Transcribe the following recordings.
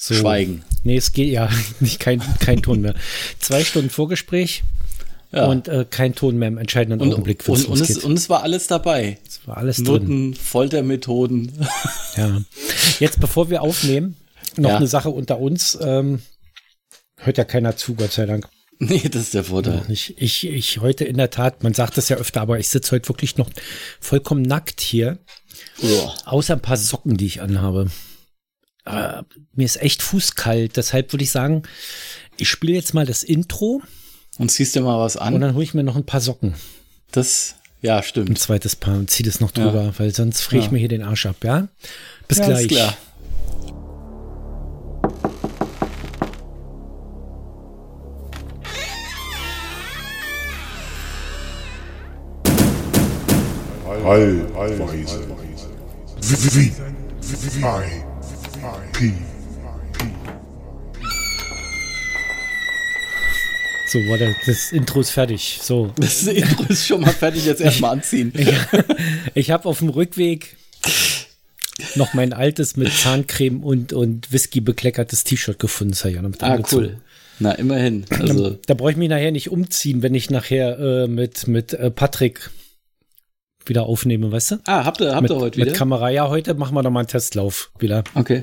So. Schweigen. Nee, es geht ja nicht kein, kein Ton mehr. Zwei Stunden Vorgespräch Ja. und äh, kein Ton mehr im entscheidenden Und, Augenblick, und, und, es, und es war alles dabei. Es war alles drin. Noten, Foltermethoden. Ja. Jetzt, bevor wir aufnehmen, noch Ja. eine Sache unter uns. Ähm, hört ja keiner zu, Gott sei Dank. nee, das ist der Vorteil. Ich, ich, ich heute in der Tat, man sagt das ja öfter, aber ich sitze heute wirklich noch vollkommen nackt hier, Uah. außer ein paar Socken, die ich anhabe. Äh, mir ist echt fußkalt, deshalb würde ich sagen, ich spiele jetzt mal das Intro Und ziehst dir mal was und an. dann hole ich mir noch ein paar Socken. Das, ja, Ein stimmt. zweites Paar und ziehe das noch drüber, weil sonst friere ich Ja. mir hier den Arsch ab, ja? Bis Ja, gleich. ist klar. Allweise. Wie, wie, I, P, So, warte, das Intro ist fertig. So, Das Intro ist schon mal fertig, jetzt erstmal anziehen. ich habe auf dem Rückweg noch mein altes mit Zahncreme und, und Whisky bekleckertes T-Shirt gefunden. Das habe ich noch mit Ah, angezogen. cool. Na, immerhin. Also, Da brauche ich mich nachher nicht umziehen, wenn ich nachher äh, mit, mit äh, Patrick wieder aufnehme, weißt du? ah, habt ihr, habt Mit, ihr heute mit wieder? Kamera. Ja, heute machen wir noch mal einen Testlauf wieder. Okay.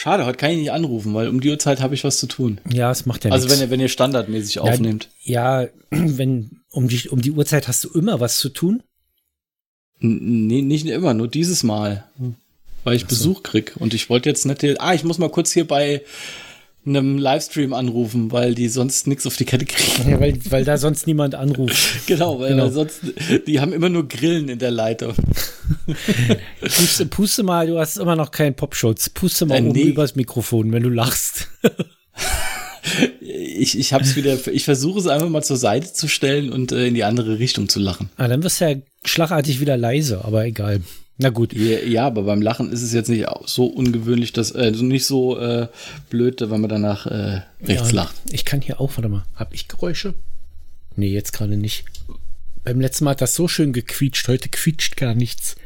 Schade, heute kann ich nicht anrufen, weil um die Uhrzeit habe ich was zu tun. Ja, es macht ja Also nichts. wenn ihr, wenn ihr standardmäßig aufnehmt. Ja, wenn um die, um die Uhrzeit hast du immer was zu tun. N- Nee, nicht immer, nur dieses Mal. Weil ich Besuch krieg. Und ich wollte jetzt nicht. Ah, ich muss mal kurz hier bei einem Livestream anrufen, weil die sonst nichts auf die Kette kriegen. Ja, weil, weil da sonst niemand anruft. genau, weil, Genau. weil sonst. Die haben immer nur Grillen in der Leitung. Puste, puste mal, du hast immer noch keinen Popschutz. Puste mal Äh, oben nee. übers Mikrofon, wenn du lachst. Ich, ich hab's wieder. Ich versuche es einfach mal zur Seite zu stellen und äh, in die andere Richtung zu lachen. ah, dann wirst du ja schlagartig wieder leise, aber egal. Na gut. Ja, ja, aber beim Lachen ist es jetzt nicht so ungewöhnlich, dass äh, also nicht so äh, blöd, wenn man danach äh, rechts Ja, lacht. Ich kann hier auch, warte mal, hab ich Geräusche? Nee, jetzt gerade nicht. Beim letzten Mal hat das so schön gequietscht, heute quietscht gar nichts.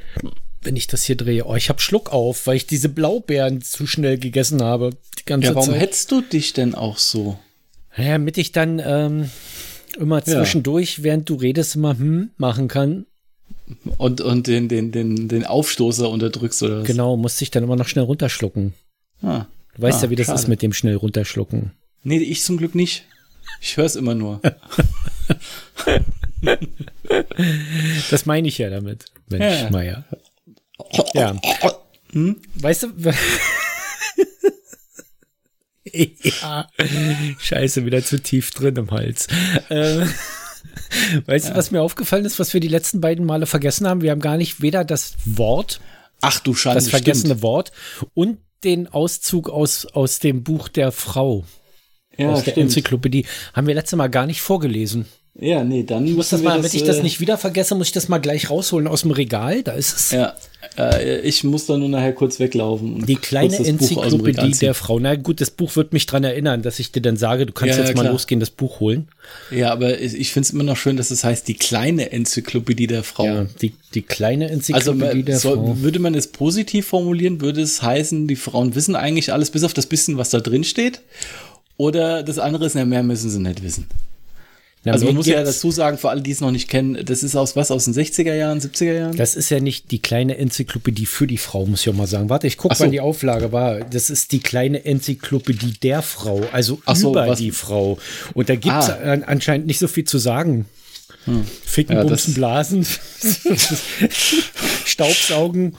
Wenn ich das hier drehe. Oh, ich hab Schluck auf, weil ich diese Blaubeeren zu schnell gegessen habe. Die ganze Ja, warum Zeit. hetzt du dich denn auch so? Ja, damit ich dann ähm, immer zwischendurch, während du redest, immer hm machen kann. Und, und den, den, den, den Aufstoßer unterdrückst oder was? Genau, musste ich dann immer noch schnell runterschlucken. Ah. Du weißt Ah, ja, wie das schade. ist mit dem schnell runterschlucken. Nee, ich zum Glück nicht. Ich höre es immer nur. Das meine ich ja damit, Mensch, Ja. Meier. Ja. Hm? Weißt du? ja. Scheiße, wieder zu tief drin im Hals. Weißt du, was mir aufgefallen ist, was wir die letzten beiden Male vergessen haben? Wir haben gar nicht weder das Wort, Ach du Schande, das vergessene stimmt. Wort und den Auszug aus, aus dem Buch der Frau. Ja, aus der stimmt. Enzyklopädie. Haben wir letztes Mal gar nicht vorgelesen. Ja, nee, dann Ich muss das mal, damit ich das äh, nicht wieder vergesse, muss ich das mal gleich rausholen aus dem Regal. Da ist es. Ja, äh, ich muss dann nur nachher kurz weglaufen. Die kleine Enzyklopädie der Frau. Na gut, das Buch wird mich dran erinnern, dass ich dir dann sage, du kannst Ja, jetzt ja, mal losgehen, das Buch holen. Ja, aber ich, ich finde es immer noch schön, dass es heißt, die kleine Enzyklopädie der Frau. Ja, die, die kleine Also Enzyklopädie man- der soll, Frau. würde man es positiv formulieren, würde es heißen, die Frauen wissen eigentlich alles, bis auf das bisschen, was da drin steht. Oder das andere ist, na, mehr müssen sie nicht wissen. Na, also man muss ja dazu sagen, für alle, die es noch nicht kennen, das ist aus was, aus den 60er Jahren, 70er Jahren? Das ist ja nicht die kleine Enzyklopädie für die Frau, muss ich auch mal sagen. Warte, ich gucke, so. wann die Auflage war. Das ist die kleine Enzyklopädie der Frau, also Ach so, über was- die Frau. Und da gibt es Ah. Hm. anscheinend nicht so viel zu sagen. Ficken, Ja, bumsen, blasen, Staubsaugen,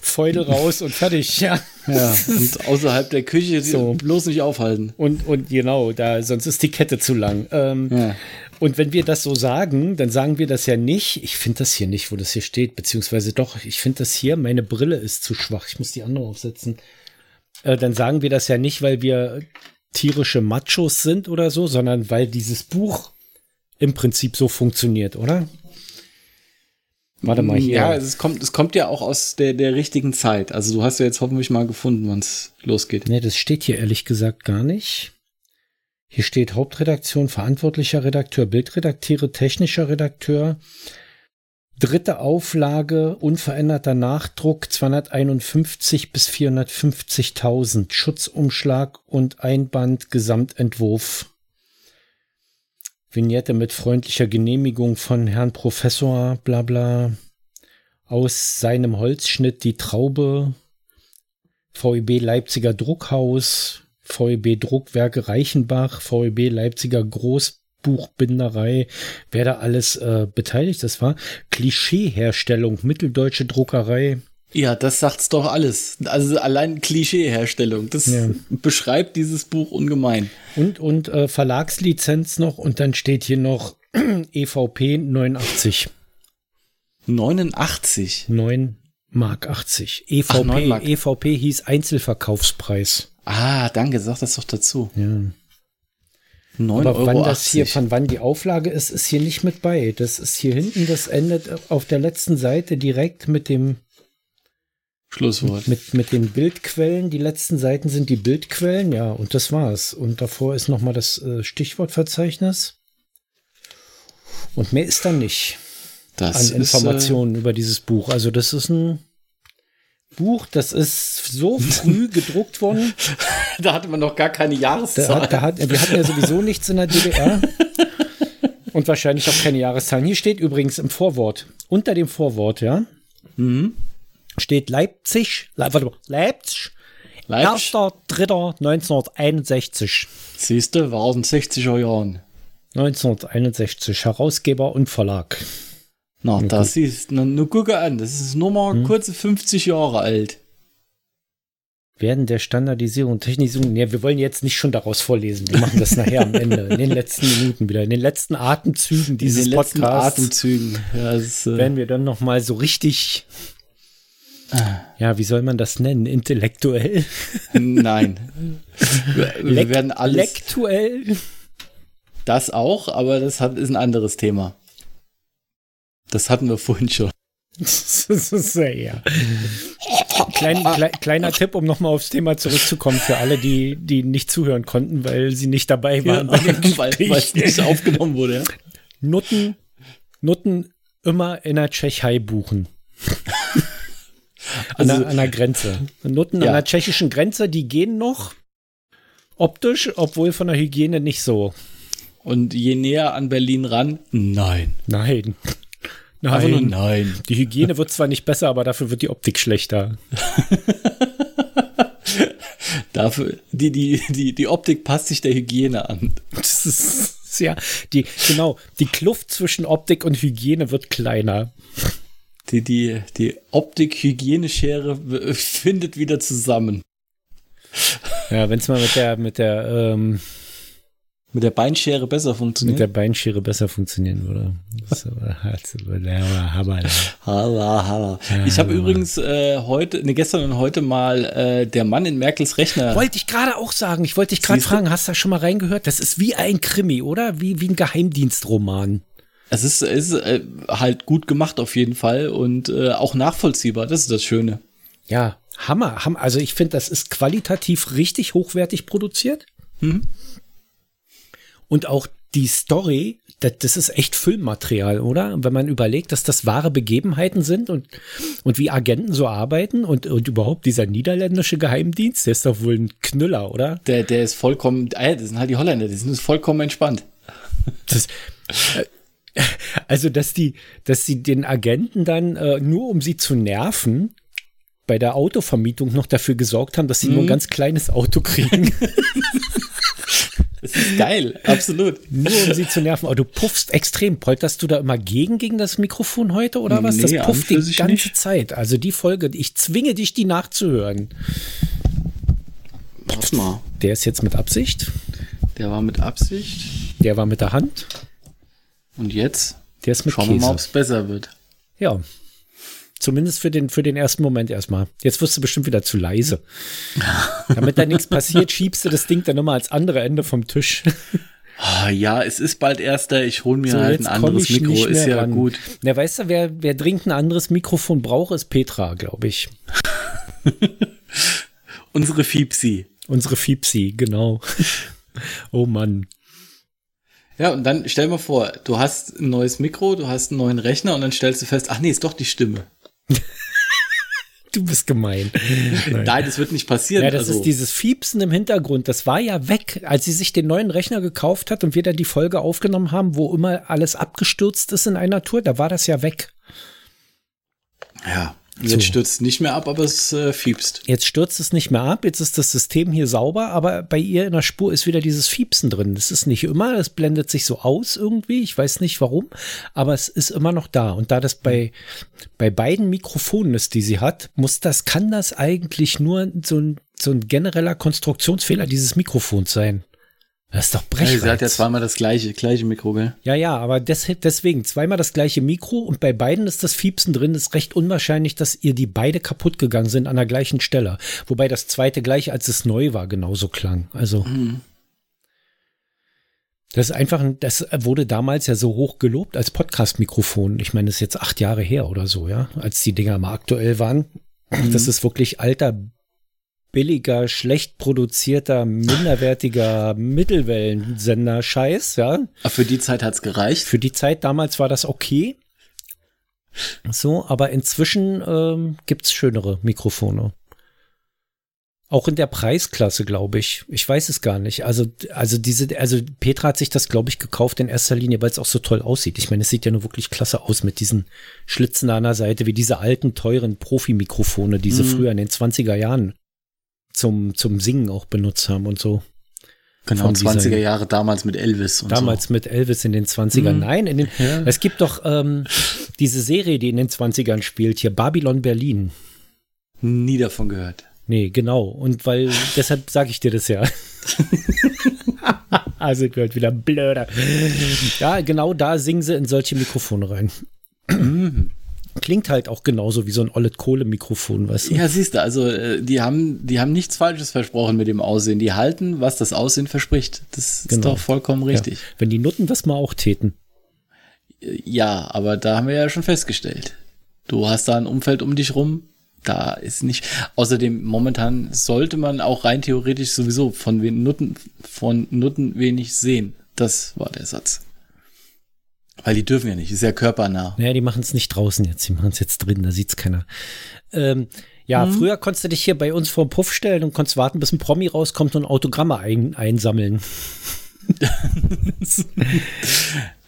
Feudel raus und fertig. Ja. Ja, und außerhalb der Küche So. bloß nicht aufhalten. Und, und genau, da, sonst ist die Kette zu lang. Ähm, Ja. Und wenn wir das so sagen, dann sagen wir das ja nicht. Ich finde das hier nicht, wo das hier steht, beziehungsweise doch, ich finde das hier, meine Brille ist zu schwach. Ich muss die andere aufsetzen. Äh, dann sagen wir das ja nicht, weil wir tierische Machos sind oder so, sondern weil dieses Buch im Prinzip so funktioniert, oder? Warte mal hier. Ja, es kommt, es kommt ja auch aus der, der richtigen Zeit. Also du hast ja jetzt hoffentlich mal gefunden, wann es losgeht. Nee, das steht hier ehrlich gesagt gar nicht. Hier steht Hauptredaktion, verantwortlicher Redakteur, Bildredakteure, technischer Redakteur. Dritte Auflage, unveränderter Nachdruck 251 bis 450.000. Schutzumschlag und Einband, Gesamtentwurf. Vignette mit freundlicher Genehmigung von Herrn Professor, bla bla. Aus seinem Holzschnitt die Traube. VEB Leipziger Druckhaus. VEB Druckwerke Reichenbach. VEB Leipziger Großbuchbinderei. Wer da alles äh, beteiligt das war. Klischeeherstellung, Mitteldeutsche Druckerei. Ja, das sagt's doch alles. Also allein Klischeeherstellung. Das Ja. beschreibt dieses Buch ungemein. Und, und äh, Verlagslizenz noch. Und dann steht hier noch EVP 89. 89. 9 Mark 80. EVP, Ach, 9 Mark. EVP hieß Einzelverkaufspreis. Ah, danke, sag das doch dazu. Ja. 9 Aber Euro. wann das hier, von wann die Auflage ist, ist hier nicht mit bei. Das ist hier hinten, das endet auf der letzten Seite direkt mit dem, Schlusswort. mit, mit den Bildquellen. Die letzten Seiten sind die Bildquellen, ja, und das war's. Und davor ist nochmal das äh, Stichwortverzeichnis. Und mehr ist da nicht Das an ist, Informationen über dieses Buch. Also das ist ein Buch, das ist so früh gedruckt worden. Da hatte man noch gar keine Da Jahreszahl. hat, da hat, wir hatten ja sowieso nichts in der DDR. Und wahrscheinlich auch keine Jahreszahlen. Hier steht übrigens im Vorwort, unter dem Vorwort, ja, Mhm. steht Leipzig, Le warte mal, Leipzig, Leipzig. 1.3.1961. Siehste, war aus den 60er Jahren. 1961, Herausgeber und Verlag. Na, das ist, na, nur gucke an, das ist nur mal Hm. kurze 50 Jahre alt. Werden der Standardisierung und Technisierung, nee, wir wollen jetzt nicht schon daraus vorlesen, wir machen das nachher am Ende, in den letzten Minuten wieder, in den letzten Atemzügen dieses Diese letzten Podcasts. Atemzügen. Ja, ist, äh, werden wir dann noch mal so richtig, ja, wie soll man das nennen, intellektuell, nein. Wir, wir werden alles, lektuell. das auch, aber das hat, ist ein anderes Thema. Das hatten wir vorhin schon. Das ist ja, ja. Klein, klei, kleiner Tipp, um noch mal aufs Thema zurückzukommen für alle, die, die nicht zuhören konnten, weil sie nicht dabei waren. Gespräch. weil es nicht aufgenommen wurde. Ja? Nutten, Nutten immer in der Tschechei buchen. An, Also- der, an der Grenze. Nutten Ja. an der tschechischen Grenze, die gehen noch optisch, obwohl von der Hygiene nicht so. Und je näher an Berlin ran, nein. Nein. Einfach nur Nein. nein. Die Hygiene wird zwar nicht besser, aber dafür wird die Optik schlechter. Dafür, die, die, die, die Optik passt sich der Hygiene an. Das ist ja die genau die Kluft zwischen Optik und Hygiene wird kleiner. Die, die, die Optik-Hygieneschere findet wieder zusammen. Ja, wenn es mal mit der mit der ähm, Mit der Beinschere besser mit funktioniert. der Beinschere besser funktionieren würde. Hala, hala. Ich habe übrigens äh, heute, ne, gestern und heute mal äh, der Mann in Merkels Rechner. Wollte ich gerade auch sagen. Ich wollte dich gerade fragen, hast du da schon mal reingehört? Das ist wie ein Krimi, oder? Wie, wie ein Geheimdienstroman. Es ist, ist äh, halt gut gemacht auf jeden Fall und äh, auch nachvollziehbar. Das ist das Schöne. Ja, Hammer. Hammer. Also ich finde, das ist qualitativ richtig hochwertig produziert. Mhm. Und auch die Story, das, das ist echt Filmmaterial, oder? Wenn man überlegt, dass das wahre Begebenheiten sind und, und wie Agenten so arbeiten und, und überhaupt dieser niederländische Geheimdienst, der ist doch wohl ein Knüller, oder? Der, der ist vollkommen, äh, das sind halt die Holländer, die sind vollkommen entspannt. Das, äh, also, dass die, dass sie den Agenten dann äh, nur um sie zu nerven, bei der Autovermietung noch dafür gesorgt haben, dass sie nur ein ganz kleines Auto kriegen, Das ist geil, absolut. nur um sie zu nerven. Aber du puffst extrem. Polterst du da immer gegen gegen das Mikrofon heute oder was? Nee, das pufft die ganze nicht. Zeit. Also die Folge, ich zwinge dich, die nachzuhören. Warte mal. Der ist jetzt mit Absicht. Der war mit Absicht. Der war mit der Hand. Und jetzt Der ist mit schauen wir mal, ob Käse. es besser wird. Ja. Zumindest für den, für den ersten Moment erstmal. Jetzt wirst du bestimmt wieder zu leise. Damit da nichts passiert, schiebst du das Ding dann immer als andere Ende vom Tisch. Ah, ja, es ist bald erster. Ich hole mir So, halt ein anderes Mikro. Ist ja ran. gut. Na, weißt du, wer, wer dringend ein anderes Mikrofon braucht, ist Petra, glaube ich. Unsere Fiepsi. Unsere Fiepsi, genau. Oh Mann. Ja, und dann stell mal vor, du hast ein neues Mikro, du hast einen neuen Rechner und dann stellst du fest, ach nee, ist doch die Stimme. Du bist gemein. Nein, Nein das wird nicht passieren. Ja, das also. ist dieses Fiepsen im Hintergrund. Das war ja weg, als sie sich den neuen Rechner gekauft hat und wir dann die Folge aufgenommen haben, wo immer alles abgestürzt ist in einer Tour. Da war das ja weg. Ja. Jetzt so. stürzt nicht mehr ab, aber es äh, fiepst. Jetzt stürzt es nicht mehr ab, jetzt ist das System hier sauber, aber bei ihr in der Spur ist wieder dieses Fiepsen drin. Das ist nicht immer, es blendet sich so aus irgendwie, ich weiß nicht warum, aber es ist immer noch da. Und da das bei, bei beiden Mikrofonen ist, die sie hat, muss das, kann das eigentlich nur so ein, so ein genereller Konstruktionsfehler dieses Mikrofons sein. Das ist doch Brechreiz. sie hat ja zweimal das gleiche, gleiche Mikro, gell? Ja, ja, aber des, deswegen zweimal das gleiche Mikro und bei beiden ist das Fiepsen drin. ist recht unwahrscheinlich, dass ihr die beide kaputt gegangen sind an der gleichen Stelle. Wobei das zweite gleich, als es neu war, genauso klang. Also. Mhm. Das ist einfach, das wurde damals ja so hoch gelobt als Podcast-Mikrofon. Ich meine, das ist jetzt acht Jahre her oder so, ja, als die Dinger mal aktuell waren. Mhm. Das ist wirklich alter billiger, schlecht produzierter, minderwertiger Mittelwellensender-Scheiß, ja. Aber für die Zeit hat's gereicht. Für die Zeit damals war das okay. So, aber inzwischen ähm, gibt's schönere Mikrofone. Auch in der Preisklasse, glaube ich. Ich weiß es gar nicht. Also, also diese, also Petra hat sich das, glaube ich, gekauft in erster Linie, weil es auch so toll aussieht. Ich meine, es sieht ja nur wirklich klasse aus mit diesen Schlitzen an der Seite, wie diese alten, teuren Profi-Mikrofone, die sie mhm. früher in den 20er Jahren zum, zum Singen auch benutzt haben und so. Genau, 20er Jahre damals mit Elvis. Und damals so. mit Elvis in den 20ern. Mhm. Nein, in den, ja. es gibt doch ähm, diese Serie, die in den 20ern spielt, hier Babylon Berlin. Nie davon gehört. Nee, genau. Und weil, deshalb sage ich dir das ja. also gehört wieder blöder. Ja, genau da singen sie in solche Mikrofone rein. Klingt halt auch genauso wie so ein Ollet Kohle Mikrofon, weißt du? Ja, siehst du, also äh, die haben die haben nichts falsches versprochen mit dem Aussehen. Die halten, was das Aussehen verspricht. Das genau. ist doch vollkommen richtig. Ja. Wenn die Nutten das mal auch täten. Ja, aber da haben wir ja schon festgestellt. Du hast da ein Umfeld um dich rum, da ist nicht. Außerdem momentan sollte man auch rein theoretisch sowieso von Nutten von Nutten wenig sehen. Das war der Satz. Weil die dürfen ja nicht, ist ja körpernah. Naja, die machen es nicht draußen jetzt, die machen es jetzt drin, da sieht's keiner. Ähm, ja, mhm. früher konntest du dich hier bei uns vor den Puff stellen und konntest warten, bis ein Promi rauskommt und Autogramme ein, einsammeln.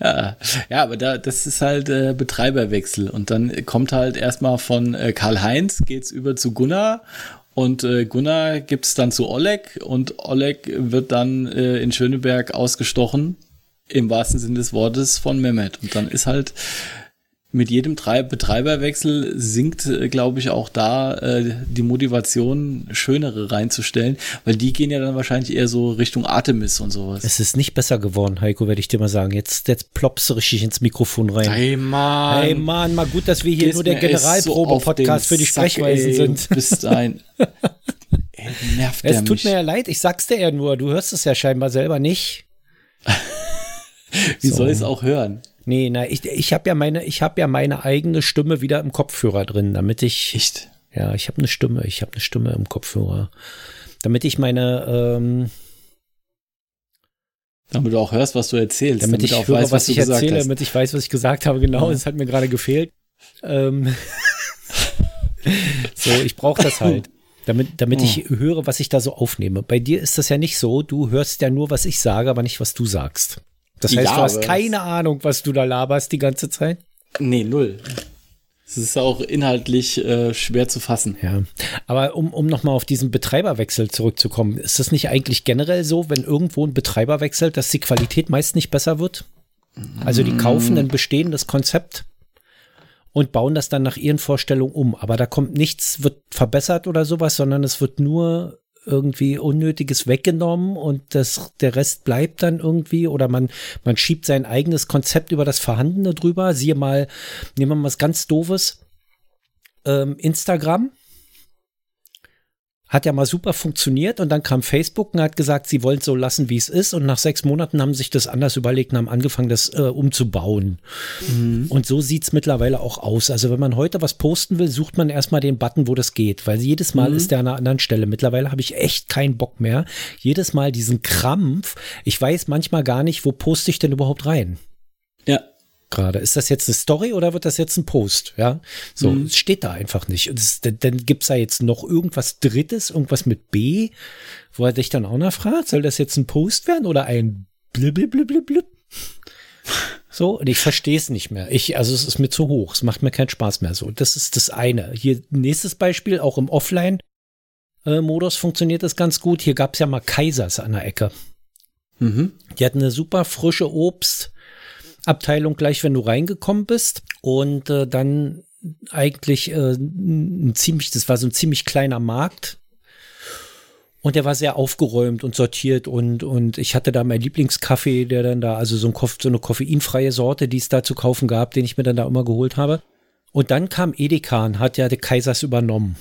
ja, ja, aber da, das ist halt äh, Betreiberwechsel. Und dann kommt halt erstmal von äh, Karl-Heinz, geht's über zu Gunnar und äh, Gunnar gibt's dann zu Oleg und Oleg wird dann äh, in Schöneberg ausgestochen im wahrsten Sinne des Wortes von Mehmet. Und dann ist halt mit jedem Betreiberwechsel sinkt, äh, glaube ich, auch da äh, die Motivation, schönere reinzustellen, weil die gehen ja dann wahrscheinlich eher so Richtung Artemis und sowas. Es ist nicht besser geworden, Heiko, werde ich dir mal sagen. Jetzt, jetzt ploppst du richtig ins Mikrofon rein. Hey Mann. Hey Mann, mal gut, dass wir hier nur der Generalprobe-Podcast so für die Sprechweisen ey, sind. Bist ein. ey, nervt es tut mich. mir ja leid, ich sag's dir ja nur, du hörst es ja scheinbar selber nicht. Wie so. soll ich es auch hören? Nee, na, ich, ich habe ja meine, ich habe ja meine eigene Stimme wieder im Kopfhörer drin, damit ich. Echt? Ja, ich habe eine Stimme, ich habe eine Stimme im Kopfhörer. Damit ich meine, ähm, damit du auch hörst, was du erzählst. Damit, damit ich auch höre, weiß, was, was ich erzähle, damit ich weiß, was ich gesagt habe. Genau, ja. das hat mir gerade gefehlt. Ähm, so, ich brauche das halt. Damit, damit oh. ich höre, was ich da so aufnehme. Bei dir ist das ja nicht so. Du hörst ja nur, was ich sage, aber nicht, was du sagst. Das heißt, ja, du hast keine Ahnung, was du da laberst die ganze Zeit? Nee, null. Es ist auch inhaltlich äh, schwer zu fassen. Ja, aber um, um nochmal auf diesen Betreiberwechsel zurückzukommen, ist das nicht eigentlich generell so, wenn irgendwo ein Betreiber wechselt, dass die Qualität meist nicht besser wird? Also die kaufen ein bestehendes Konzept und bauen das dann nach ihren Vorstellungen um. Aber da kommt nichts, wird verbessert oder sowas, sondern es wird nur irgendwie Unnötiges weggenommen und das, der Rest bleibt dann irgendwie oder man, man schiebt sein eigenes Konzept über das Vorhandene drüber. Siehe mal, nehmen wir mal was ganz Doofes. Ähm, Instagram Hat ja mal super funktioniert und dann kam Facebook und hat gesagt, sie wollen es so lassen, wie es ist. Und nach sechs Monaten haben sich das anders überlegt und haben angefangen, das äh, umzubauen. Mhm. Und so sieht es mittlerweile auch aus. Also wenn man heute was posten will, sucht man erstmal den Button, wo das geht, weil jedes Mal mhm. ist der an einer anderen Stelle. Mittlerweile habe ich echt keinen Bock mehr. Jedes Mal diesen Krampf. Ich weiß manchmal gar nicht, wo poste ich denn überhaupt rein. Gerade. Ist das jetzt eine Story oder wird das jetzt ein Post? Ja, so, mhm. es steht da einfach nicht. Und es, dann, dann gibt es da jetzt noch irgendwas Drittes, irgendwas mit B, wo er dich dann auch noch fragt, soll das jetzt ein Post werden oder ein blibblibblibblib? So, und ich verstehe es nicht mehr. Ich, also es ist mir zu hoch. Es macht mir keinen Spaß mehr so. Das ist das eine. Hier, nächstes Beispiel, auch im Offline-Modus funktioniert das ganz gut. Hier gab es ja mal Kaisers an der Ecke. Mhm. Die hatten eine super frische Obst, Abteilung gleich, wenn du reingekommen bist. Und äh, dann eigentlich äh, ein ziemlich, das war so ein ziemlich kleiner Markt. Und der war sehr aufgeräumt und sortiert und, und ich hatte da meinen Lieblingskaffee, der dann da, also so, ein, so eine koffeinfreie Sorte, die es da zu kaufen gab, den ich mir dann da immer geholt habe. Und dann kam Edeka und hat ja der Kaisers übernommen.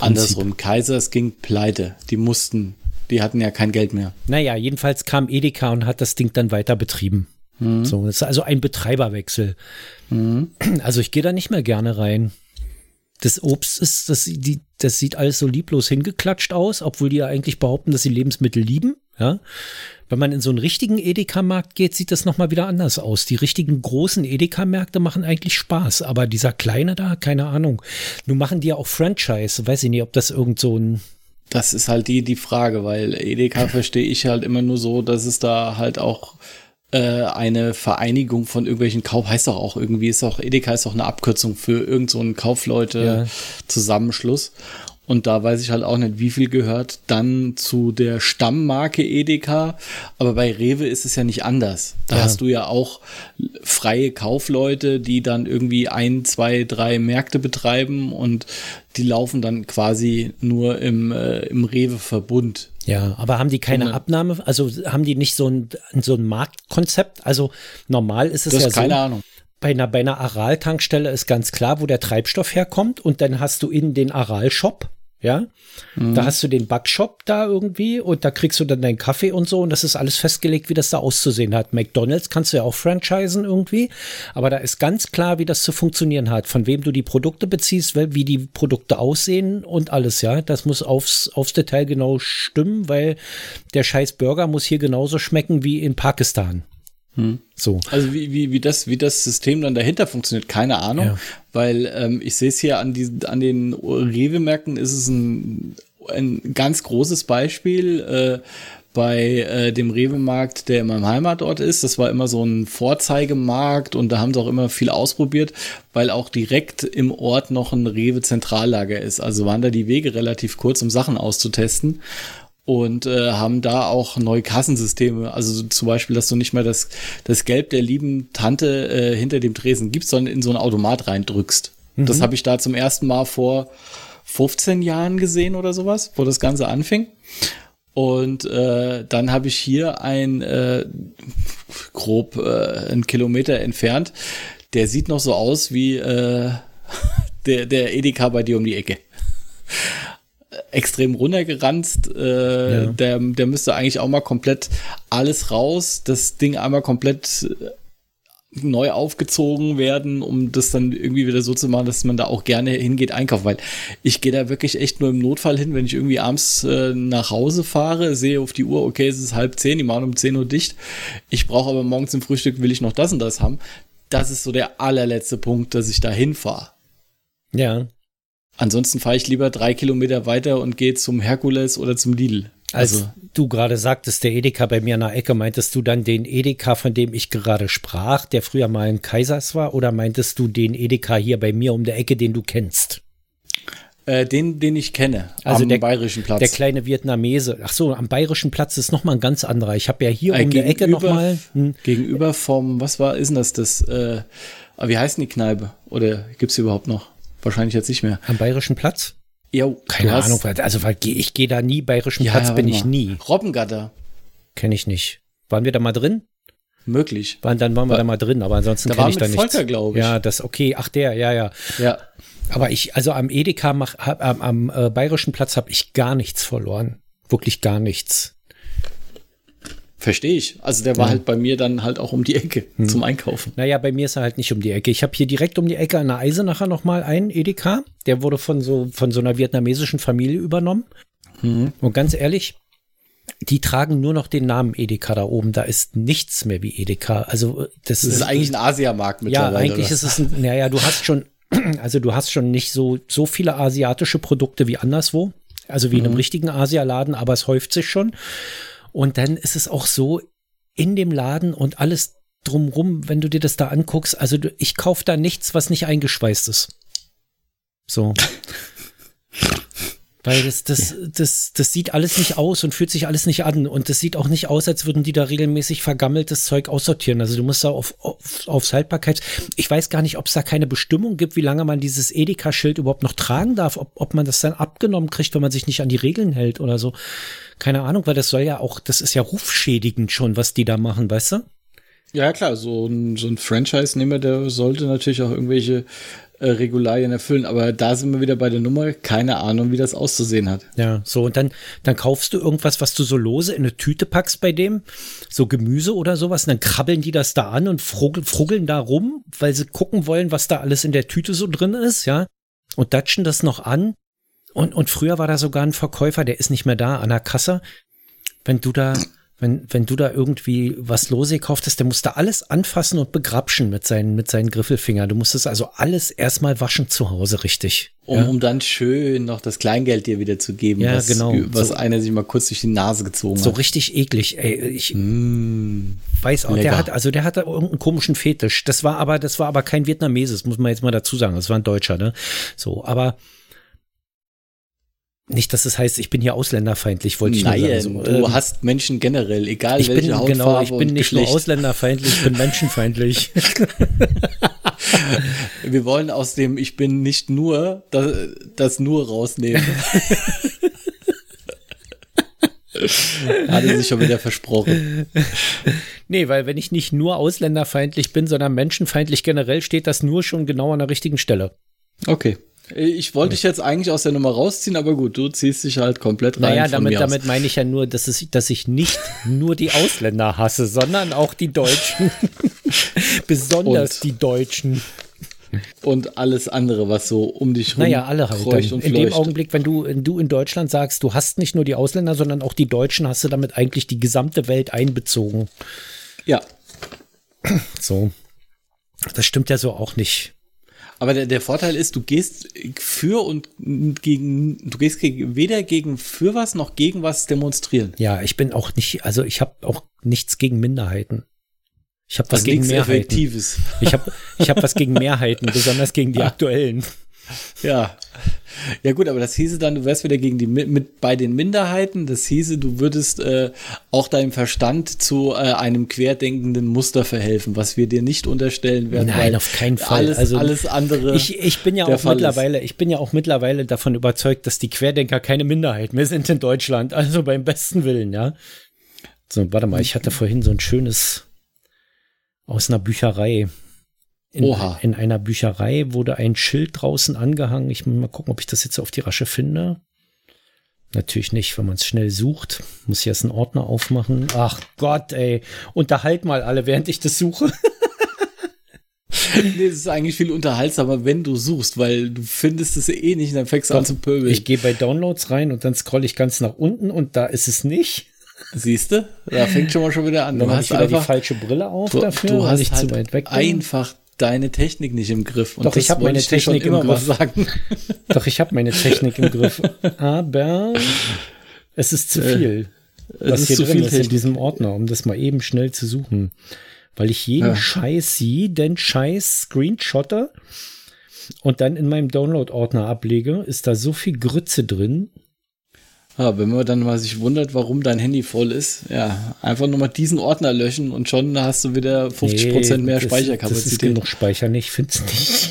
Andersrum, Kaisers ging pleite. Die mussten, die hatten ja kein Geld mehr. Naja, jedenfalls kam Edeka und hat das Ding dann weiter betrieben. Mhm. So, das ist also ein Betreiberwechsel. Mhm. Also ich gehe da nicht mehr gerne rein. Das Obst ist, das, die, das sieht alles so lieblos hingeklatscht aus, obwohl die ja eigentlich behaupten, dass sie Lebensmittel lieben. Ja. Wenn man in so einen richtigen Edeka-Markt geht, sieht das nochmal wieder anders aus. Die richtigen großen Edeka-Märkte machen eigentlich Spaß, aber dieser kleine da, keine Ahnung. Nun machen die ja auch Franchise. Weiß ich nicht, ob das irgend so ein das ist halt die, die Frage, weil Edeka verstehe ich halt immer nur so, dass es da halt auch äh, eine Vereinigung von irgendwelchen Kauf, heißt doch auch irgendwie, ist auch, Edeka ist auch eine Abkürzung für irgendeinen so Kaufleute-Zusammenschluss. Ja. Und da weiß ich halt auch nicht, wie viel gehört dann zu der Stammmarke Edeka. Aber bei Rewe ist es ja nicht anders. Da ja. hast du ja auch freie Kaufleute, die dann irgendwie ein, zwei, drei Märkte betreiben und die laufen dann quasi nur im, äh, im Rewe-Verbund. Ja, aber haben die keine Abnahme? Also haben die nicht so ein, so ein Marktkonzept? Also normal ist es das ja ist keine so. Ahnung bei einer, bei einer Aral-Tankstelle ist ganz klar, wo der Treibstoff herkommt und dann hast du in den Aral-Shop ja. Mhm. Da hast du den Backshop da irgendwie und da kriegst du dann deinen Kaffee und so und das ist alles festgelegt, wie das da auszusehen hat. McDonalds kannst du ja auch franchisen irgendwie, aber da ist ganz klar, wie das zu funktionieren hat, von wem du die Produkte beziehst, wie die Produkte aussehen und alles, ja. Das muss aufs, aufs Detail genau stimmen, weil der scheiß Burger muss hier genauso schmecken wie in Pakistan. Hm. So. Also wie, wie, wie, das, wie das System dann dahinter funktioniert, keine Ahnung. Ja. Weil ähm, ich sehe es hier an, diesen, an den Rewe-Märkten ist es ein, ein ganz großes Beispiel. Äh, bei äh, dem Rewe-Markt, der in meinem Heimatort ist. Das war immer so ein Vorzeigemarkt und da haben sie auch immer viel ausprobiert, weil auch direkt im Ort noch ein Rewe-Zentrallager ist. Also waren da die Wege relativ kurz, um Sachen auszutesten und äh, haben da auch neue Kassensysteme. Also zum Beispiel, dass du nicht mehr das, das Gelb der lieben Tante äh, hinter dem Tresen gibst, sondern in so ein Automat reindrückst. Mhm. Das habe ich da zum ersten Mal vor 15 Jahren gesehen oder sowas, wo das Ganze anfing. Und äh, dann habe ich hier ein äh, grob äh, einen Kilometer entfernt. Der sieht noch so aus wie äh, der, der Edeka bei dir um die Ecke extrem runtergeranzt. Äh, ja. der, der müsste eigentlich auch mal komplett alles raus, das Ding einmal komplett äh, neu aufgezogen werden, um das dann irgendwie wieder so zu machen, dass man da auch gerne hingeht einkaufen, weil ich gehe da wirklich echt nur im Notfall hin, wenn ich irgendwie abends äh, nach Hause fahre, sehe auf die Uhr, okay, es ist halb zehn, die machen um zehn Uhr dicht. Ich brauche aber morgens zum Frühstück, will ich noch das und das haben. Das ist so der allerletzte Punkt, dass ich da hinfahre. Ja. Ansonsten fahre ich lieber drei Kilometer weiter und gehe zum Herkules oder zum Lidl. Also, Als du gerade sagtest, der Edeka bei mir in der Ecke, meintest du dann den Edeka, von dem ich gerade sprach, der früher mal ein Kaisers war, oder meintest du den Edeka hier bei mir um der Ecke, den du kennst? Äh, den, den ich kenne, also am der, Bayerischen Platz. Der kleine Vietnamese. Ach so, am Bayerischen Platz ist nochmal ein ganz anderer. Ich habe ja hier äh, um die Ecke nochmal. Hm. Gegenüber vom, was war, ist denn das, das, äh, wie heißt denn die Kneipe? Oder gibt's die überhaupt noch? Wahrscheinlich jetzt nicht mehr. Am Bayerischen Platz? Ja, keine Ahnung. Also weil ich gehe da nie. Bayerischen ja, Platz bin ich nie. Robbengatter. Kenne ich nicht. Waren wir da mal drin? Möglich. Waren, dann waren wir da mal drin, aber ansonsten kenne ich da nichts. Volker, glaube ich. Ja, das okay. Ach der, ja, ja. Ja. Aber ich, also am Edeka, mach, hab, am, am äh, bayerischen Platz habe ich gar nichts verloren. Wirklich gar nichts. Verstehe ich. Also der war ja. halt bei mir dann halt auch um die Ecke hm. zum Einkaufen. Naja, bei mir ist er halt nicht um die Ecke. Ich habe hier direkt um die Ecke an der Eisenacher nochmal einen Edeka. Der wurde von so, von so einer vietnamesischen Familie übernommen. Hm. Und ganz ehrlich, die tragen nur noch den Namen Edeka da oben. Da ist nichts mehr wie Edeka. Also das, das ist, ist, eigentlich ein Asiamarkt mittlerweile. Ja, eigentlich ist es ein, naja, du hast schon, also du hast schon nicht so, so viele asiatische Produkte wie anderswo. Also wie in einem mhm. richtigen Asialaden, aber es häuft sich schon. Und dann ist es auch so in dem Laden und alles drumrum, wenn du dir das da anguckst, also ich kaufe da nichts, was nicht eingeschweißt ist. So. Weil das, das, das, das sieht alles nicht aus und fühlt sich alles nicht an. Und das sieht auch nicht aus, als würden die da regelmäßig vergammeltes Zeug aussortieren. Also du musst da auf, auf, aufs Haltbarkeit. Ich weiß gar nicht, ob es da keine Bestimmung gibt, wie lange man dieses Edeka-Schild überhaupt noch tragen darf, ob, ob man das dann abgenommen kriegt, wenn man sich nicht an die Regeln hält oder so. Keine Ahnung, weil das soll ja auch, das ist ja rufschädigend schon, was die da machen, weißt du? Ja, klar, so ein, so ein Franchise-Nehmer, der sollte natürlich auch irgendwelche äh, Regularien erfüllen. Aber da sind wir wieder bei der Nummer, keine Ahnung, wie das auszusehen hat. Ja, so und dann, dann kaufst du irgendwas, was du so lose in eine Tüte packst bei dem, so Gemüse oder sowas, und dann krabbeln die das da an und frugeln da rum, weil sie gucken wollen, was da alles in der Tüte so drin ist, ja, und datschen das noch an. Und, und früher war da sogar ein Verkäufer, der ist nicht mehr da an der Kasse. Wenn du da wenn, wenn du da irgendwie was lose gekauft hast, der muss da alles anfassen und begrapschen mit seinen, mit seinen Griffelfingern. Du musstest also alles erstmal waschen zu Hause, richtig. Um, ja? um dann schön noch das Kleingeld dir wieder zu geben, ja, was, genau. was so, einer sich mal kurz durch die Nase gezogen so hat. So richtig eklig, ey. Ich mm, weiß auch, lecker. der hat, also der hatte irgendeinen komischen Fetisch. Das war aber, das war aber kein Vietnameses, muss man jetzt mal dazu sagen. Das war ein Deutscher, ne? So, aber nicht, dass es heißt, ich bin hier ausländerfeindlich, wollte ich Nein, nur sagen. So, du ähm, hast Menschen generell, egal ich welche bin, Hautfarbe Genau, ich bin nicht nur ausländerfeindlich, ich bin menschenfeindlich. Wir wollen aus dem Ich bin nicht nur das, das nur rausnehmen. Hat er sich schon wieder versprochen. Nee, weil wenn ich nicht nur ausländerfeindlich bin, sondern menschenfeindlich generell, steht das nur schon genau an der richtigen Stelle. Okay. Ich wollte dich jetzt eigentlich aus der Nummer rausziehen, aber gut, du ziehst dich halt komplett rein. Naja, damit, damit meine ich ja nur, dass, es, dass ich nicht nur die Ausländer hasse, sondern auch die Deutschen. Besonders und, die Deutschen. Und alles andere, was so um dich rum naja, alle halt und In dem Augenblick, wenn du, wenn du in Deutschland sagst, du hast nicht nur die Ausländer, sondern auch die Deutschen, hast du damit eigentlich die gesamte Welt einbezogen. Ja. So. Das stimmt ja so auch nicht. Aber der, der Vorteil ist, du gehst für und gegen, du gehst gegen, weder gegen für was noch gegen was demonstrieren. Ja, ich bin auch nicht, also ich habe auch nichts gegen Minderheiten. Ich habe was also gegen Mehrheiten. Effektives. Ich habe ich hab was gegen Mehrheiten, besonders gegen die aktuellen. Ja. Ja gut, aber das hieße dann, du wärst wieder gegen die mit bei den Minderheiten. Das hieße, du würdest äh, auch deinem Verstand zu äh, einem querdenkenden Muster verhelfen, was wir dir nicht unterstellen werden. Nein, auf keinen Fall. Alles, also alles andere. Ich, ich bin ja auch Fall mittlerweile, ist. ich bin ja auch mittlerweile davon überzeugt, dass die Querdenker keine Minderheit mehr sind in Deutschland. Also beim besten Willen, ja. So, warte mal, ich hatte vorhin so ein schönes aus einer Bücherei. In, Oha. in einer Bücherei wurde ein Schild draußen angehangen. Ich muss mal gucken, ob ich das jetzt auf die Rasche finde. Natürlich nicht, wenn man es schnell sucht. Muss ich erst einen Ordner aufmachen. Ach Gott, ey. Unterhalt mal alle, während ich das suche. nee, es ist eigentlich viel unterhaltsamer, wenn du suchst, weil du findest es eh nicht und dann fängst du an zu pöbeln. Ich gehe bei Downloads rein und dann scrolle ich ganz nach unten und da ist es nicht. Siehst du? Da fängt schon mal schon wieder an. Dann du hast einfach die falsche Brille auf du, dafür, du hast halt einfach deine Technik nicht im Griff. Und Doch, ich habe meine Technik im Griff. Sagen. Doch, ich habe meine Technik im Griff. Aber es ist zu äh, viel. Äh, was hier drin ist in diesem Ordner, um das mal eben schnell zu suchen. Weil ich jeden ja. Scheiß den Scheiß screenshotte und dann in meinem Download-Ordner ablege, ist da so viel Grütze drin. Ja, wenn man dann mal sich wundert, warum dein Handy voll ist, ja, einfach nur mal diesen Ordner löschen und schon hast du wieder 50 Prozent nee, mehr Speicherkapazität. Das ist genug Speicher nicht, find's nicht.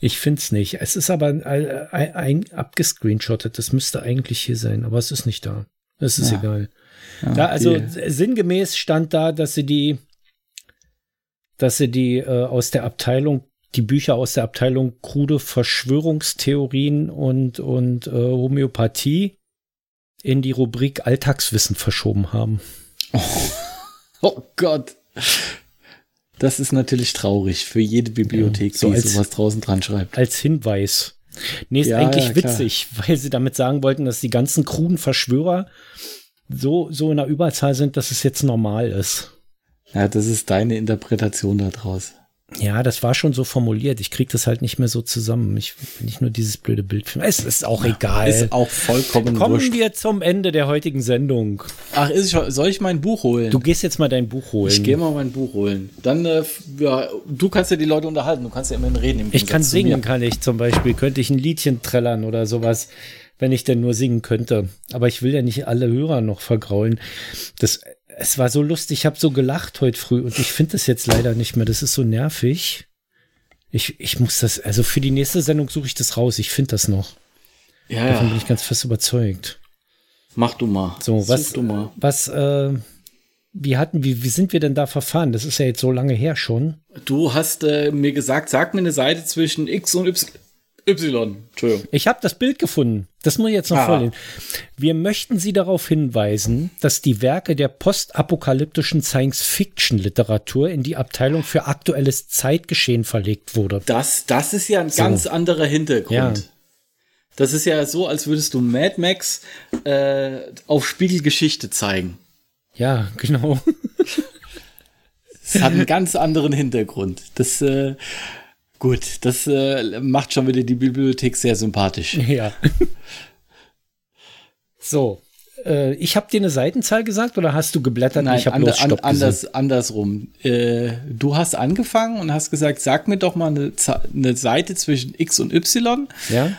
ich find's nicht. Es ist aber ein, ein, ein abgescreenshottet. Das müsste eigentlich hier sein, aber es ist nicht da. Es ist ja. egal. Ja, da, also die. sinngemäß stand da, dass sie die, dass sie die äh, aus der Abteilung die Bücher aus der Abteilung krude Verschwörungstheorien und, und äh, Homöopathie in die Rubrik Alltagswissen verschoben haben. Oh, oh Gott. Das ist natürlich traurig für jede Bibliothek, ja, so die als, sowas draußen dran schreibt. Als Hinweis. Nee, ist ja, eigentlich ja, witzig, weil sie damit sagen wollten, dass die ganzen kruden Verschwörer so, so in der Überzahl sind, dass es jetzt normal ist. Ja, das ist deine Interpretation daraus. Ja, das war schon so formuliert. Ich krieg das halt nicht mehr so zusammen. Ich will nicht nur dieses blöde Bild. Es ist auch egal. Ist auch vollkommen Kommen wurscht. wir zum Ende der heutigen Sendung. Ach, ist, soll ich mein Buch holen? Du gehst jetzt mal dein Buch holen. Ich gehe mal mein Buch holen. Dann, äh, ja, du kannst ja die Leute unterhalten. Du kannst ja immerhin reden. ich kann singen, kann ich zum Beispiel. Könnte ich ein Liedchen trällern oder sowas wenn ich denn nur singen könnte. Aber ich will ja nicht alle Hörer noch vergraulen. Das, es war so lustig, ich habe so gelacht heute früh und ich finde das jetzt leider nicht mehr. Das ist so nervig. Ich, ich muss das, also für die nächste Sendung suche ich das raus. Ich finde das noch. Ja, Davon bin ich ganz fest überzeugt. Mach du mal. So, was, du mal. was, äh, wie hatten, wie, wie sind wir denn da verfahren? Das ist ja jetzt so lange her schon. Du hast äh, mir gesagt, sag mir eine Seite zwischen X und Y. Y, Entschuldigung. Ich habe das Bild gefunden. Das muss ich jetzt noch ah. vorlesen. Wir möchten Sie darauf hinweisen, dass die Werke der postapokalyptischen Science-Fiction-Literatur in die Abteilung für aktuelles Zeitgeschehen verlegt wurde. Das, das ist ja ein so. ganz anderer Hintergrund. Ja. Das ist ja so, als würdest du Mad Max äh, auf Spiegelgeschichte zeigen. Ja, genau. Es hat einen ganz anderen Hintergrund. Das äh, Gut, das äh, macht schon wieder die Bibliothek sehr sympathisch. Ja. so, äh, ich habe dir eine Seitenzahl gesagt oder hast du geblättert? Nein, ich habe and, an, anders, andersrum. Äh, du hast angefangen und hast gesagt, sag mir doch mal eine, eine Seite zwischen X und Y. Ja.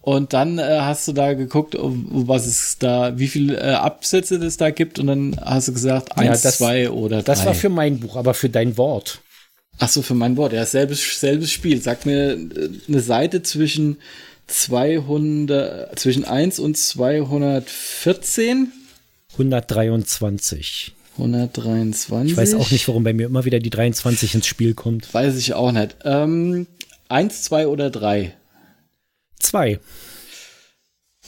Und dann äh, hast du da geguckt, was es da, wie viele äh, Absätze es da gibt, und dann hast du gesagt, eins, ja, das, zwei oder drei. Das war für mein Buch, aber für dein Wort. Ach so, für mein Wort. Ja, selbes, selbes Spiel. Sag mir äh, eine Seite zwischen 200, zwischen 1 und 214. 123. 123. Ich weiß auch nicht, warum bei mir immer wieder die 23 ins Spiel kommt. Weiß ich auch nicht. Ähm, 1, 2 oder 3? 2.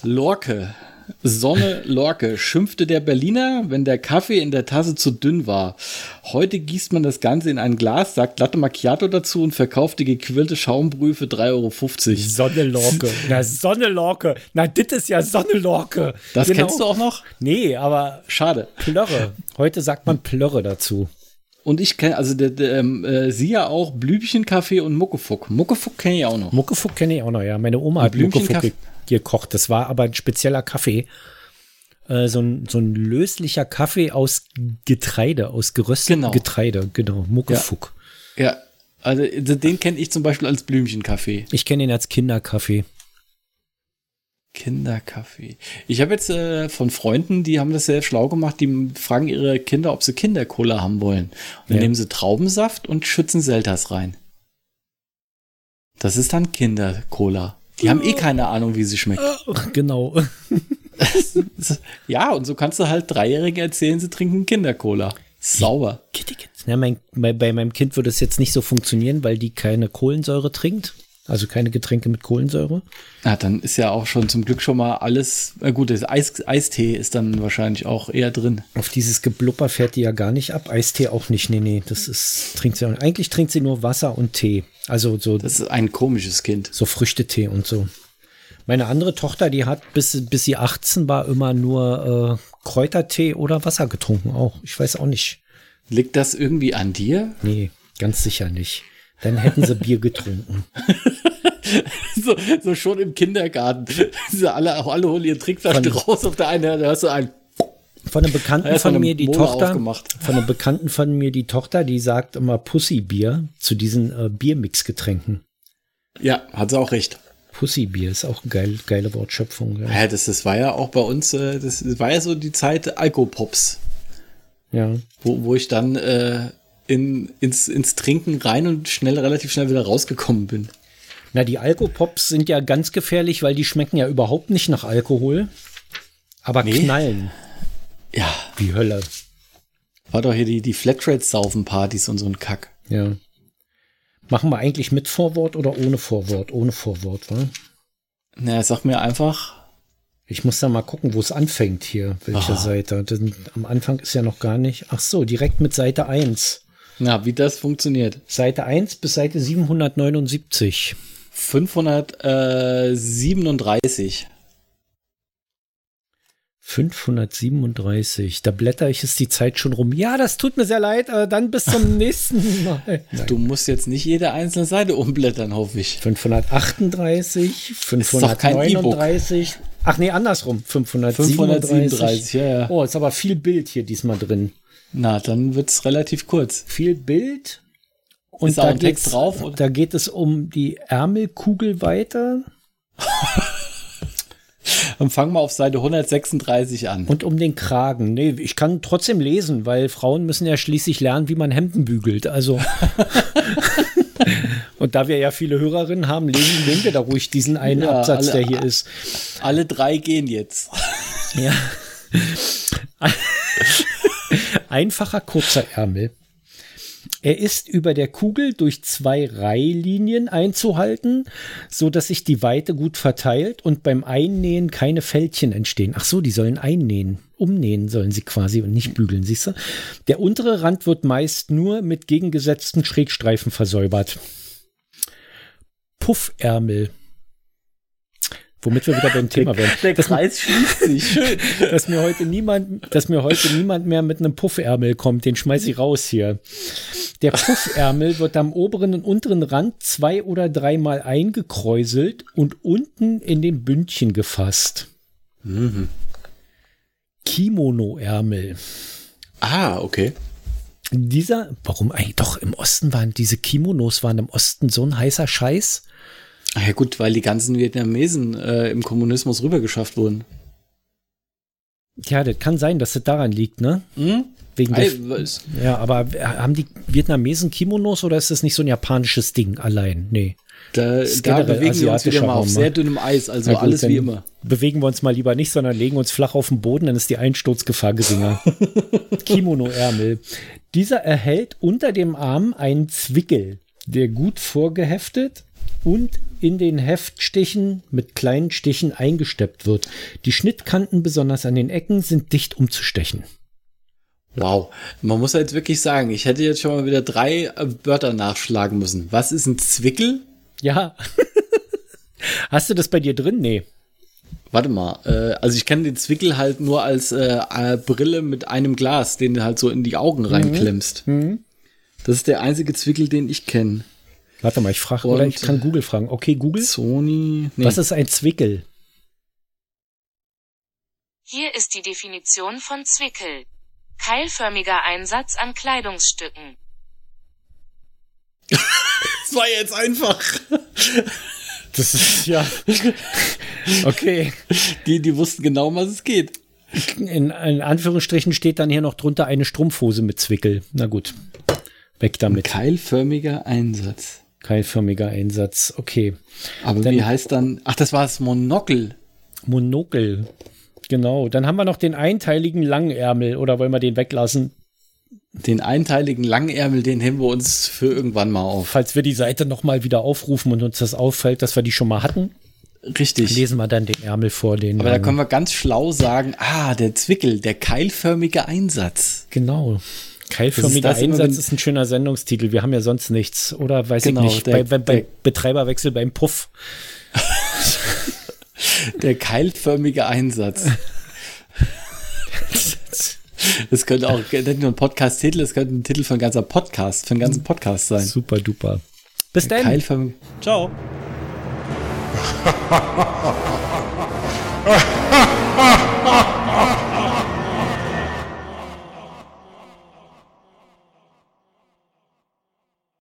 Lorke. Sonne Lorke schimpfte der Berliner, wenn der Kaffee in der Tasse zu dünn war. Heute gießt man das Ganze in ein Glas, sagt Latte Macchiato dazu und verkauft die gequillte Schaumbrühe für 3,50 Euro. Sonne Lorke. Na, Sonne Lorke. Na, das ist ja Sonne Lorke. Das genau. kennst du auch noch? Nee, aber. Schade. Plörre. Heute sagt man Plörre dazu. Und ich kenne, also der, der, ähm, äh, sie ja auch Blümchenkaffee und Muckefuck. Muckefuck kenne ich auch noch. Muckefuck kenne ich auch noch, ja. Meine Oma hat Muckefuck gekocht. Das war aber ein spezieller Kaffee. Äh, so, ein, so ein löslicher Kaffee aus Getreide, aus geröstetem genau. Getreide. Genau, Muckefuck. Ja, ja. also den kenne ich zum Beispiel als Blümchenkaffee. Ich kenne ihn als Kinderkaffee. Kinderkaffee. Ich habe jetzt äh, von Freunden, die haben das sehr schlau gemacht, die fragen ihre Kinder, ob sie Kindercola haben wollen. Und dann ja. nehmen sie Traubensaft und schützen Selters rein. Das ist dann Kindercola. Die haben eh keine Ahnung, wie sie schmeckt. Genau. ja, und so kannst du halt Dreijährigen erzählen, sie trinken Kindercola. Sauber. Ja, mein, bei, bei meinem Kind würde es jetzt nicht so funktionieren, weil die keine Kohlensäure trinkt. Also keine Getränke mit Kohlensäure. Ja, dann ist ja auch schon zum Glück schon mal alles, äh gut, das Eis, Eistee ist dann wahrscheinlich auch eher drin. Auf dieses Geblupper fährt die ja gar nicht ab. Eistee auch nicht. Nee, nee, das ist, trinkt sie auch nicht. Eigentlich trinkt sie nur Wasser und Tee. Also so. Das ist ein komisches Kind. So Früchtetee und so. Meine andere Tochter, die hat bis, bis sie 18 war immer nur äh, Kräutertee oder Wasser getrunken auch. Ich weiß auch nicht. Liegt das irgendwie an dir? Nee, ganz sicher nicht. Dann hätten sie Bier getrunken. so, so schon im Kindergarten. Sie alle, auch alle holen ihren Trinkflasche raus auf der einen, da hast du ein von einem Bekannten von mir die Mole Tochter, aufgemacht. von einem Bekannten von mir die Tochter, die sagt immer Pussybier zu diesen äh, Biermixgetränken. Ja, hat sie auch recht. Pussybier ist auch eine geil, geile Wortschöpfung. Ja, ja das, das war ja auch bei uns, äh, das, das war ja so die Zeit Alkopops. Ja. Wo, wo ich dann äh, in, ins, ins Trinken rein und schnell, relativ schnell wieder rausgekommen bin. Na, die Alkopops sind ja ganz gefährlich, weil die schmecken ja überhaupt nicht nach Alkohol, aber nee. knallen. Ja. Wie Hölle. War doch hier die, die Flatrate-Saufen-Partys und so ein Kack. Ja. Machen wir eigentlich mit Vorwort oder ohne Vorwort? Ohne Vorwort, wa? Na, sag mir einfach. Ich muss da mal gucken, wo es anfängt hier, welche. Seite. Das, am Anfang ist ja noch gar nicht. Ach so, direkt mit Seite 1. Na, wie das funktioniert. Seite 1 bis Seite 779. 537. 537. Da blätter ich es die Zeit schon rum. Ja, das tut mir sehr leid. Äh, dann bis zum nächsten Mal. Nein. Du musst jetzt nicht jede einzelne Seite umblättern, hoffe ich. 538, doch kein 539. Ach nee, andersrum. 537. 537, ja, ja. Oh, ist aber viel Bild hier diesmal drin. Na, dann wird's relativ kurz. Viel Bild. Und Ist auch da ein Text geht's- drauf, oder? Da geht es um die Ärmelkugel weiter Dann fangen wir auf Seite 136 an. und um den Kragen. Nee, ich kann trotzdem lesen, weil Frauen müssen ja schließlich lernen, wie man Hemden bügelt. Also. und da wir ja viele Hörerinnen haben, lesen, nehmen wir da ruhig diesen einen Ja, Absatz, alle- der hier ist. Alle drei gehen jetzt. Ja. Einfacher kurzer Ärmel. Er ist über der Kugel durch zwei Reihlinien einzuhalten, so dass sich die Weite gut verteilt und beim Einnähen keine Fältchen entstehen. Ach so, die sollen einnähen. Umnähen sollen sie quasi und nicht bügeln, siehst du? Der untere Rand wird meist nur mit gegengesetzten Schrägstreifen versäubert. Puffärmel. Womit wir wieder beim Thema werden. Der Das- Kreis schließt sich. Schön. dass mir heute niemand, dass mir heute niemand mehr mit einem Puffärmel kommt, den schmeiß ich raus hier. Der Puffärmel wird am oberen und unteren Rand zwei oder dreimal eingekräuselt und unten in den Bündchen gefasst. Kimono-Ärmel. Ah, okay. Dieser, warum eigentlich doch im Osten waren diese Kimonos waren im Osten so ein heißer Scheiß? Ah, ja gut, weil die ganzen Vietnamesen äh, im Kommunismus rübergeschafft wurden. Ja, das kann sein, dass das daran liegt, ne? Hm? Wegen der, Ja, aber haben die Vietnamesen Kimonos oder ist das nicht so ein japanisches Ding allein? Nee. Da, ist da bewegen wir uns wieder mal auf Raum, ne? sehr dünnem Eis, also gut, alles wie immer. Bewegen wir uns mal lieber nicht, sondern legen uns flach auf den Boden, dann ist die Einsturzgefahr geringer. Kimono-Ärmel. Dieser erhält unter dem Arm einen Zwickel, der gut vorgeheftet und in den Heftstichen mit kleinen Stichen eingesteppt wird. Die Schnittkanten, besonders an den Ecken, sind dicht umzustechen. Wow. Man muss halt wirklich sagen, ich hätte jetzt schon mal wieder drei äh, Wörter nachschlagen müssen. Was ist ein Zwickel? Ja. Hast du das bei dir drin? Nee. Warte mal, äh, also ich kenne den Zwickel halt nur als äh, äh, Brille mit einem Glas, den du halt so in die Augen reinklemmst. Das ist der einzige Zwickel, den ich kenne. Warte mal, ich frage, oder ich kann Google fragen. Okay, Google. Sony. Nee. Was ist ein Zwickel? Hier ist die Definition von Zwickel. Keilförmiger Einsatz an Kleidungsstücken. Das war jetzt einfach. Das ist ja. Okay. Die, die wussten genau, um was es geht. In, in Anführungsstrichen steht dann hier noch drunter eine Strumpfhose mit Zwickel. Na gut. Weg damit. Keilförmiger Einsatz. Keilförmiger Einsatz. Okay. Aber Dann- wie heißt dann? Ach, das war das Monokel. Monokel. Genau. Dann haben wir noch den einteiligen Langärmel. Oder wollen wir den weglassen? Den einteiligen Langärmel, den heben wir uns für irgendwann mal auf. Falls wir die Seite nochmal wieder aufrufen und uns das auffällt, dass wir die schon mal hatten, Richtig. lesen wir dann den Ärmel vor. Den Aber da können wir ganz schlau sagen, ah, der Zwickel, der keilförmige Einsatz. Genau. Keilförmiger ist Einsatz ist ein schöner Sendungstitel. Wir haben ja sonst nichts. Oder weiß Genau, ich nicht. der- bei, bei, bei der- Betreiberwechsel beim Puff. Der keilförmige Einsatz. Das könnte auch nicht nur ein Podcast-Titel, das könnte ein Titel für ein ganzer Podcast, für einen ganzen Podcast sein. Super duper. Bis dann. Keilförmige. Ciao.